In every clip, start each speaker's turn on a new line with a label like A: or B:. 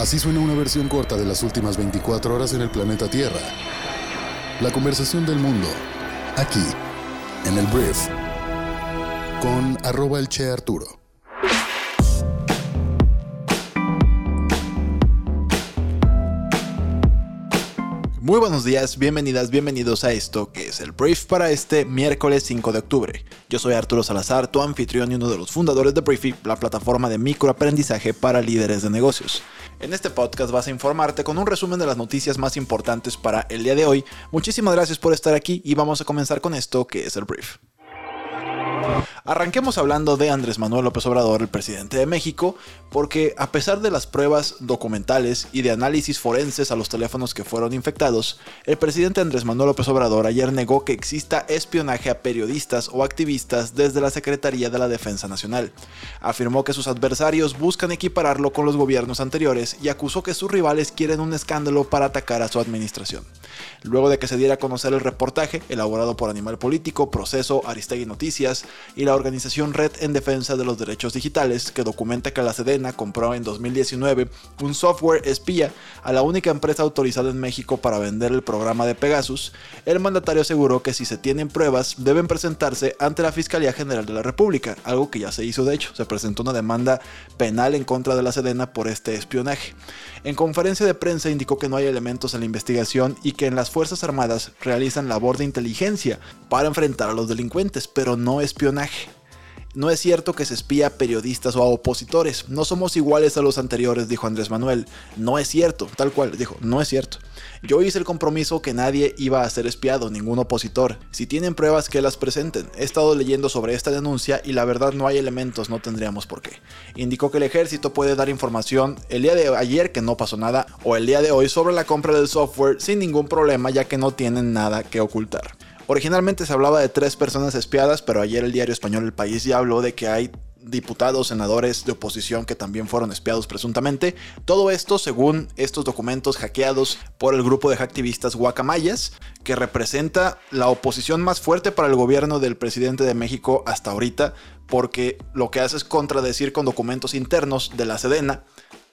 A: Así suena una versión corta de las últimas 24 horas en el planeta Tierra. La conversación del mundo, aquí, en el Brief, con arroba el Che Arturo.
B: Muy buenos días, bienvenidas, bienvenidos a esto que es el brief para este miércoles 5 de octubre. Yo soy Arturo Salazar, tu anfitrión y uno de los fundadores de Briefy, la plataforma de microaprendizaje para líderes de negocios. En este podcast vas a informarte con un resumen de las noticias más importantes para el día de hoy. Muchísimas gracias por estar aquí y vamos a comenzar con esto que es el brief. Arranquemos hablando de Andrés Manuel López Obrador, el presidente de México, porque a pesar de las pruebas documentales y de análisis forenses a los teléfonos que fueron infectados, el presidente Andrés Manuel López Obrador ayer negó que exista espionaje a periodistas o activistas desde la Secretaría de la Defensa Nacional. Afirmó que sus adversarios buscan equipararlo con los gobiernos anteriores y acusó que sus rivales quieren un escándalo para atacar a su administración. Luego de que se diera a conocer el reportaje elaborado por Animal Político, Proceso, Aristegui Noticias y la organización Red en Defensa de los Derechos Digitales, que documenta que la Sedena compró en 2019 un software espía a la única empresa autorizada en México para vender el programa de Pegasus, el mandatario aseguró que si se tienen pruebas deben presentarse ante la Fiscalía General de la República, algo que ya se hizo de hecho, se presentó una demanda penal en contra de la Sedena por este espionaje. En conferencia de prensa indicó que no hay elementos en la investigación y que en las Fuerzas Armadas realizan labor de inteligencia para enfrentar a los delincuentes, pero no espionaje. No es cierto que se espía a periodistas o a opositores. No somos iguales a los anteriores, dijo Andrés Manuel. No es cierto, tal cual, dijo, no es cierto. Yo hice el compromiso que nadie iba a ser espiado, ningún opositor. Si tienen pruebas que las presenten. He estado leyendo sobre esta denuncia y la verdad no hay elementos, no tendríamos por qué. Indicó que el ejército puede dar información el día de ayer que no pasó nada o el día de hoy sobre la compra del software sin ningún problema ya que no tienen nada que ocultar. Originalmente se hablaba de tres personas espiadas, pero ayer el diario español El País ya habló de que hay diputados, senadores de oposición que también fueron espiados presuntamente. Todo esto según estos documentos hackeados por el grupo de activistas Guacamayas, que representa la oposición más fuerte para el gobierno del presidente de México hasta ahorita, porque lo que hace es contradecir con documentos internos de la Sedena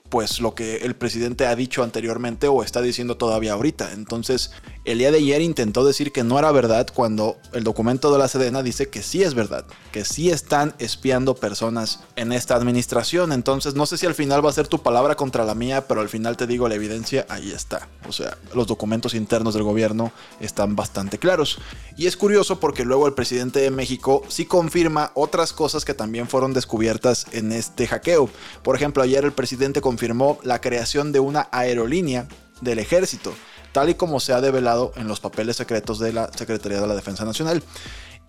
B: pues lo que el presidente ha dicho anteriormente o está diciendo todavía ahorita. Entonces, el día de ayer intentó decir que no era verdad cuando el documento de la Sedena dice que sí es verdad, que sí están espiando personas en esta administración. Entonces, no sé si al final va a ser tu palabra contra la mía, pero al final te digo la evidencia, ahí está. O sea, los documentos internos del gobierno están bastante claros. Y es curioso porque luego el presidente de México sí confirma otras cosas que también fueron descubiertas en este hackeo. Por ejemplo, ayer el presidente confirmó la creación de una aerolínea del ejército, tal y como se ha develado en los papeles secretos de la Secretaría de la Defensa Nacional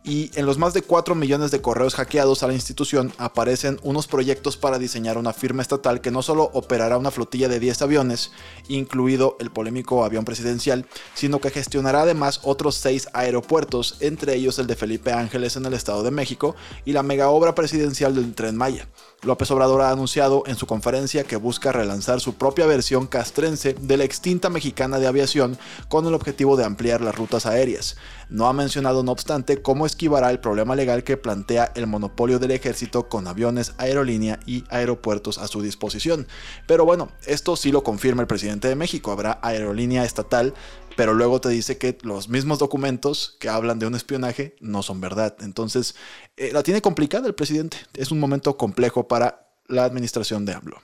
B: y en los más de 4 millones de correos hackeados a la institución aparecen unos proyectos para diseñar una firma estatal que no solo operará una flotilla de 10 aviones, incluido el polémico avión presidencial, sino que gestionará además otros 6 aeropuertos, entre ellos el de Felipe Ángeles en el Estado de México y la mega obra presidencial del Tren Maya. López Obrador ha anunciado en su conferencia que busca relanzar su propia versión castrense de la extinta mexicana de aviación con el objetivo de ampliar las rutas aéreas. No ha mencionado, no obstante, cómo esquivará el problema legal que plantea el monopolio del ejército con aviones, aerolínea y aeropuertos a su disposición. Pero bueno, esto sí lo confirma el presidente de México. Habrá aerolínea estatal pero luego te dice que los mismos documentos que hablan de un espionaje no son verdad. Entonces, eh, la tiene complicada el presidente. Es un momento complejo para la administración de AMLO.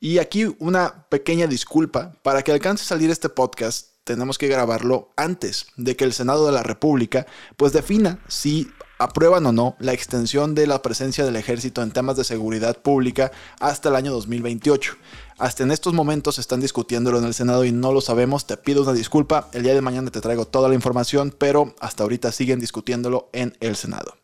B: Y aquí una pequeña disculpa. Para que alcance a salir este podcast, tenemos que grabarlo antes de que el Senado de la República pues defina si aprueban o no la extensión de la presencia del ejército en temas de seguridad pública hasta el año 2028. Hasta en estos momentos están discutiéndolo en el Senado y no lo sabemos. Te pido una disculpa. El día de mañana te traigo toda la información, pero hasta ahorita siguen discutiéndolo en el Senado.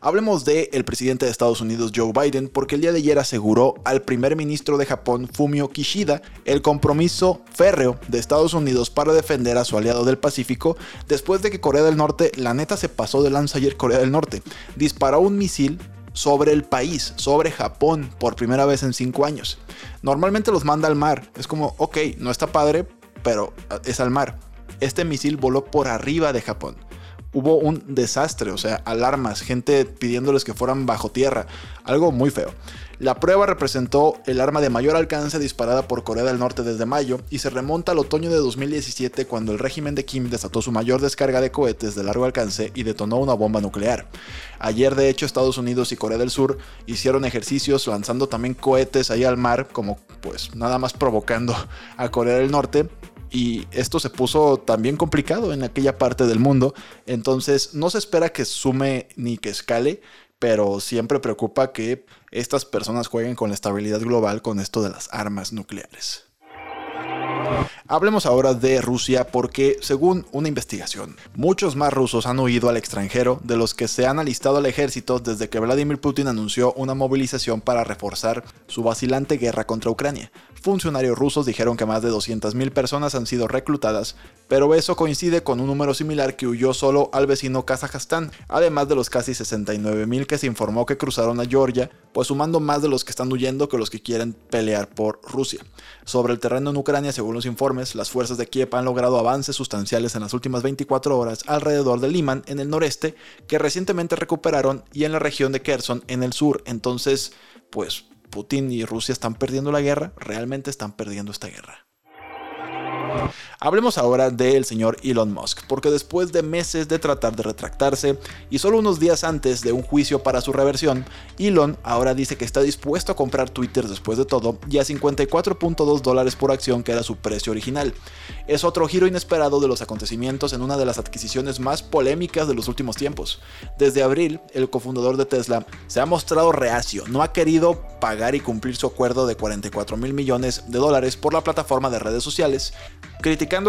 B: Hablemos del el presidente de Estados Unidos Joe Biden porque el día de ayer aseguró al primer ministro de Japón Fumio Kishida el compromiso férreo de Estados Unidos para defender a su aliado del Pacífico después de que Corea del Norte, la neta se pasó de lanza ayer Corea del Norte, disparó un misil sobre el país, sobre Japón, por primera vez en cinco años. Normalmente los manda al mar. Es como, ok, no está padre, pero es al mar. Este misil voló por arriba de Japón. Hubo un desastre, o sea, alarmas, gente pidiéndoles que fueran bajo tierra, algo muy feo. La prueba representó el arma de mayor alcance disparada por Corea del Norte desde mayo y se remonta al otoño de 2017 cuando el régimen de Kim desató su mayor descarga de cohetes de largo alcance y detonó una bomba nuclear. Ayer de hecho Estados Unidos y Corea del Sur hicieron ejercicios lanzando también cohetes ahí al mar como pues nada más provocando a Corea del Norte y esto se puso también complicado en aquella parte del mundo, entonces no se espera que sume ni que escale, pero siempre preocupa que estas personas jueguen con la estabilidad global con esto de las armas nucleares. Hablemos ahora de Rusia porque, según una investigación, muchos más rusos han huido al extranjero de los que se han alistado al ejército desde que Vladimir Putin anunció una movilización para reforzar su vacilante guerra contra Ucrania. Funcionarios rusos dijeron que más de 200.000 personas han sido reclutadas, pero eso coincide con un número similar que huyó solo al vecino Kazajstán, además de los casi 69.000 que se informó que cruzaron a Georgia, pues sumando más de los que están huyendo que los que quieren pelear por Rusia. Sobre el terreno en Ucrania, según los informes, las fuerzas de Kiev han logrado avances sustanciales en las últimas 24 horas alrededor de Liman, en el noreste, que recientemente recuperaron, y en la región de Kherson, en el sur. Entonces, pues Putin y Rusia están perdiendo la guerra, realmente están perdiendo esta guerra. Hablemos ahora del señor Elon Musk, porque después de meses de tratar de retractarse y solo unos días antes de un juicio para su reversión, Elon ahora dice que está dispuesto a comprar Twitter después de todo y a 54.2 dólares por acción que era su precio original. Es otro giro inesperado de los acontecimientos en una de las adquisiciones más polémicas de los últimos tiempos. Desde abril, el cofundador de Tesla se ha mostrado reacio, no ha querido pagar y cumplir su acuerdo de 44 mil millones de dólares por la plataforma de redes sociales,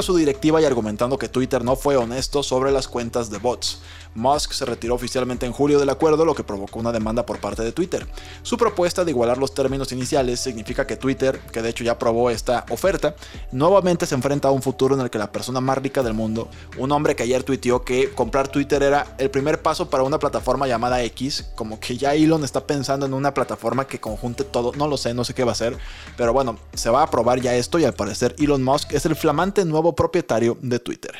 B: su directiva y argumentando que Twitter no fue honesto sobre las cuentas de bots. Musk se retiró oficialmente en julio del acuerdo, lo que provocó una demanda por parte de Twitter. Su propuesta de igualar los términos iniciales significa que Twitter, que de hecho ya aprobó esta oferta, nuevamente se enfrenta a un futuro en el que la persona más rica del mundo, un hombre que ayer tuiteó que comprar Twitter era el primer paso para una plataforma llamada X, como que ya Elon está pensando en una plataforma que conjunte todo, no lo sé, no sé qué va a ser, pero bueno, se va a aprobar ya esto y al parecer Elon Musk es el flamante nuevo propietario de Twitter.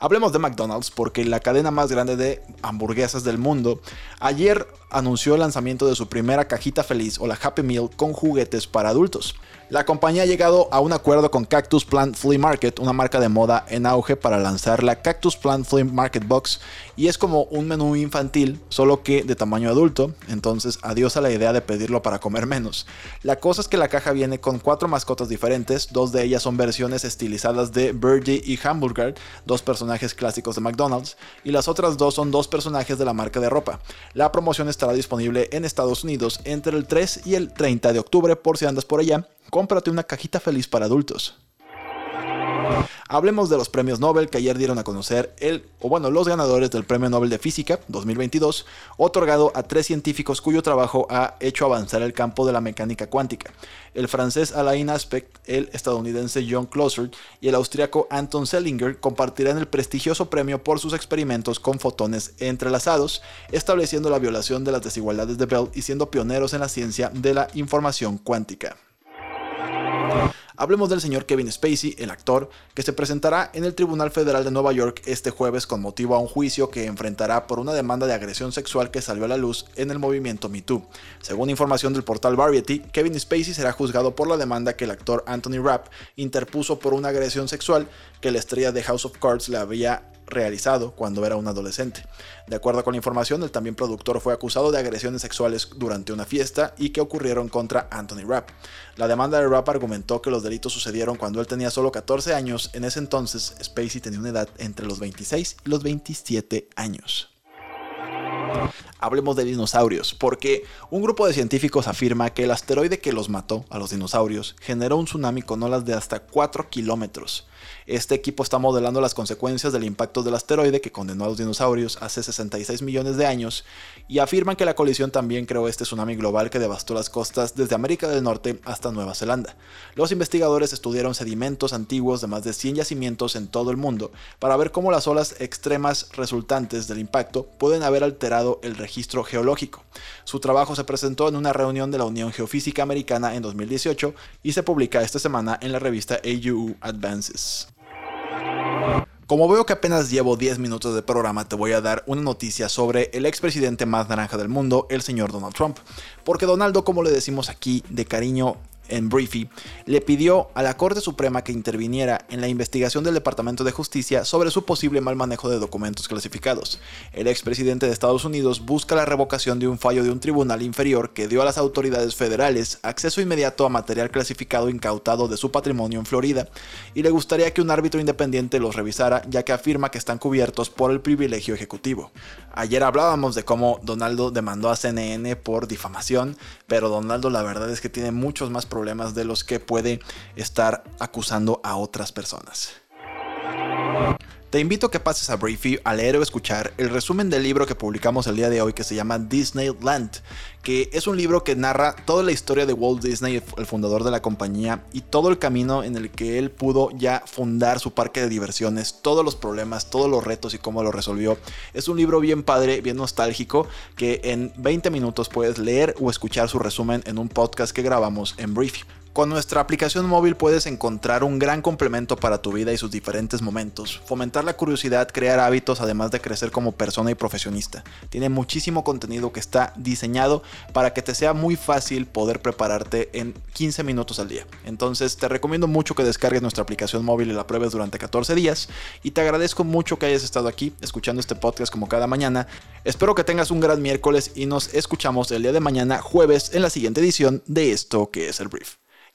B: Hablemos de McDonald's porque la cadena más grande de hamburguesas del mundo ayer anunció el lanzamiento de su primera cajita feliz o la Happy Meal con juguetes para adultos. La compañía ha llegado a un acuerdo con Cactus Plant Flea Market, una marca de moda en auge para lanzar la Cactus Plant Flea Market Box y es como un menú infantil, solo que de tamaño adulto, entonces adiós a la idea de pedirlo para comer menos. La cosa es que la caja viene con cuatro mascotas diferentes, dos de ellas son versiones estilizadas de Birdie y Hamburger, dos personajes clásicos de McDonald's, y las otras dos son dos personajes de la marca de ropa. La promoción estará disponible en Estados Unidos entre el 3 y el 30 de octubre por si andas por allá cómprate una cajita feliz para adultos. Hablemos de los premios Nobel que ayer dieron a conocer el, o bueno, los ganadores del Premio Nobel de Física 2022, otorgado a tres científicos cuyo trabajo ha hecho avanzar el campo de la mecánica cuántica. El francés Alain Aspect, el estadounidense John Closer y el austriaco Anton Sellinger compartirán el prestigioso premio por sus experimentos con fotones entrelazados, estableciendo la violación de las desigualdades de Bell y siendo pioneros en la ciencia de la información cuántica. Hablemos del señor Kevin Spacey, el actor, que se presentará en el Tribunal Federal de Nueva York este jueves con motivo a un juicio que enfrentará por una demanda de agresión sexual que salió a la luz en el movimiento Me Too. Según información del portal Variety, Kevin Spacey será juzgado por la demanda que el actor Anthony Rapp interpuso por una agresión sexual que la estrella de House of Cards le había realizado cuando era un adolescente. De acuerdo con la información, el también productor fue acusado de agresiones sexuales durante una fiesta y que ocurrieron contra Anthony Rapp. La demanda de Rapp argumentó que los delitos sucedieron cuando él tenía solo 14 años, en ese entonces Spacey tenía una edad entre los 26 y los 27 años. Hablemos de dinosaurios, porque un grupo de científicos afirma que el asteroide que los mató a los dinosaurios generó un tsunami con olas de hasta 4 kilómetros. Este equipo está modelando las consecuencias del impacto del asteroide que condenó a los dinosaurios hace 66 millones de años y afirman que la colisión también creó este tsunami global que devastó las costas desde América del Norte hasta Nueva Zelanda. Los investigadores estudiaron sedimentos antiguos de más de 100 yacimientos en todo el mundo para ver cómo las olas extremas resultantes del impacto pueden haber alterado el registro geológico. Su trabajo se presentó en una reunión de la Unión Geofísica Americana en 2018 y se publica esta semana en la revista AUU Advances. Como veo que apenas llevo 10 minutos de programa, te voy a dar una noticia sobre el expresidente más naranja del mundo, el señor Donald Trump. Porque Donaldo, como le decimos aquí de cariño, en Briefy, le pidió a la Corte Suprema que interviniera en la investigación del Departamento de Justicia sobre su posible mal manejo de documentos clasificados. El expresidente de Estados Unidos busca la revocación de un fallo de un tribunal inferior que dio a las autoridades federales acceso inmediato a material clasificado incautado de su patrimonio en Florida, y le gustaría que un árbitro independiente los revisara ya que afirma que están cubiertos por el privilegio ejecutivo. Ayer hablábamos de cómo Donaldo demandó a CNN por difamación, pero Donaldo la verdad es que tiene muchos más problemas de los que puede estar acusando a otras personas. Te invito a que pases a Briefy a leer o escuchar el resumen del libro que publicamos el día de hoy que se llama Disneyland, que es un libro que narra toda la historia de Walt Disney, el fundador de la compañía, y todo el camino en el que él pudo ya fundar su parque de diversiones, todos los problemas, todos los retos y cómo lo resolvió. Es un libro bien padre, bien nostálgico, que en 20 minutos puedes leer o escuchar su resumen en un podcast que grabamos en Briefy. Con nuestra aplicación móvil puedes encontrar un gran complemento para tu vida y sus diferentes momentos, fomentar la curiosidad, crear hábitos, además de crecer como persona y profesionista. Tiene muchísimo contenido que está diseñado para que te sea muy fácil poder prepararte en 15 minutos al día. Entonces te recomiendo mucho que descargues nuestra aplicación móvil y la pruebes durante 14 días y te agradezco mucho que hayas estado aquí escuchando este podcast como cada mañana. Espero que tengas un gran miércoles y nos escuchamos el día de mañana jueves en la siguiente edición de esto que es el brief.